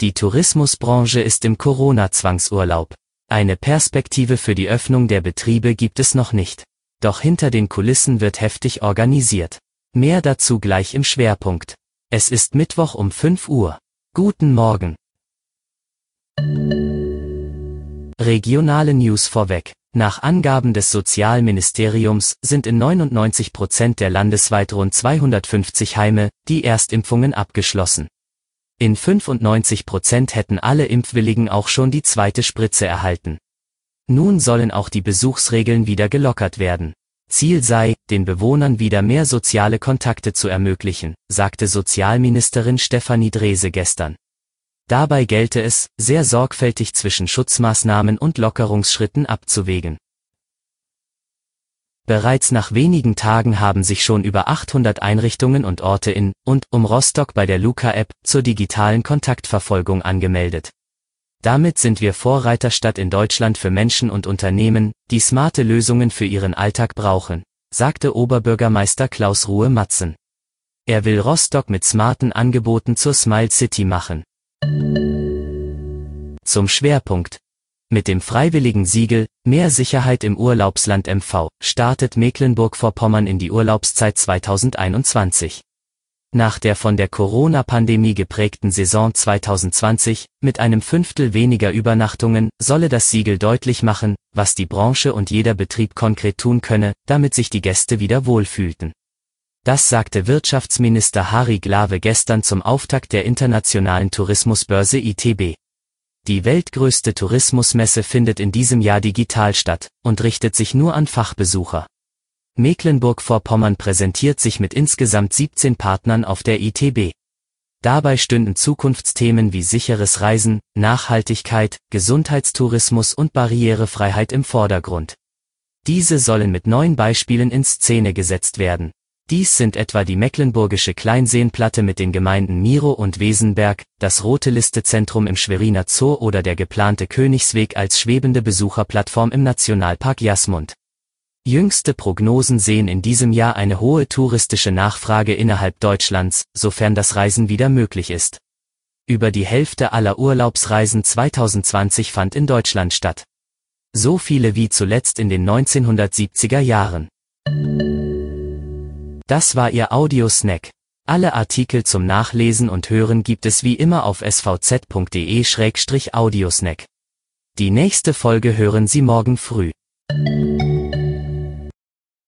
Die Tourismusbranche ist im Corona-Zwangsurlaub. Eine Perspektive für die Öffnung der Betriebe gibt es noch nicht. Doch hinter den Kulissen wird heftig organisiert. Mehr dazu gleich im Schwerpunkt. Es ist Mittwoch um 5 Uhr. Guten Morgen. Regionale News vorweg. Nach Angaben des Sozialministeriums sind in 99 Prozent der landesweit rund 250 Heime die Erstimpfungen abgeschlossen. In 95 Prozent hätten alle Impfwilligen auch schon die zweite Spritze erhalten. Nun sollen auch die Besuchsregeln wieder gelockert werden. Ziel sei, den Bewohnern wieder mehr soziale Kontakte zu ermöglichen, sagte Sozialministerin Stefanie Drese gestern. Dabei gelte es, sehr sorgfältig zwischen Schutzmaßnahmen und Lockerungsschritten abzuwägen. Bereits nach wenigen Tagen haben sich schon über 800 Einrichtungen und Orte in und um Rostock bei der Luca-App zur digitalen Kontaktverfolgung angemeldet. Damit sind wir Vorreiterstadt in Deutschland für Menschen und Unternehmen, die smarte Lösungen für ihren Alltag brauchen, sagte Oberbürgermeister Klaus Ruhe Matzen. Er will Rostock mit smarten Angeboten zur Smile City machen. Zum Schwerpunkt, mit dem freiwilligen Siegel Mehr Sicherheit im Urlaubsland MV startet Mecklenburg-Vorpommern in die Urlaubszeit 2021. Nach der von der Corona-Pandemie geprägten Saison 2020 mit einem Fünftel weniger Übernachtungen solle das Siegel deutlich machen, was die Branche und jeder Betrieb konkret tun könne, damit sich die Gäste wieder wohlfühlten. Das sagte Wirtschaftsminister Harry Glawe gestern zum Auftakt der internationalen Tourismusbörse ITB. Die weltgrößte Tourismusmesse findet in diesem Jahr digital statt und richtet sich nur an Fachbesucher. Mecklenburg-Vorpommern präsentiert sich mit insgesamt 17 Partnern auf der ITB. Dabei stünden Zukunftsthemen wie sicheres Reisen, Nachhaltigkeit, Gesundheitstourismus und Barrierefreiheit im Vordergrund. Diese sollen mit neun Beispielen in Szene gesetzt werden. Dies sind etwa die mecklenburgische Kleinseenplatte mit den Gemeinden Miro und Wesenberg, das Rote Listezentrum im Schweriner Zoo oder der geplante Königsweg als schwebende Besucherplattform im Nationalpark Jasmund. Jüngste Prognosen sehen in diesem Jahr eine hohe touristische Nachfrage innerhalb Deutschlands, sofern das Reisen wieder möglich ist. Über die Hälfte aller Urlaubsreisen 2020 fand in Deutschland statt. So viele wie zuletzt in den 1970er Jahren. Das war Ihr Audiosnack. Alle Artikel zum Nachlesen und Hören gibt es wie immer auf svz.de-audiosnack. Die nächste Folge hören Sie morgen früh.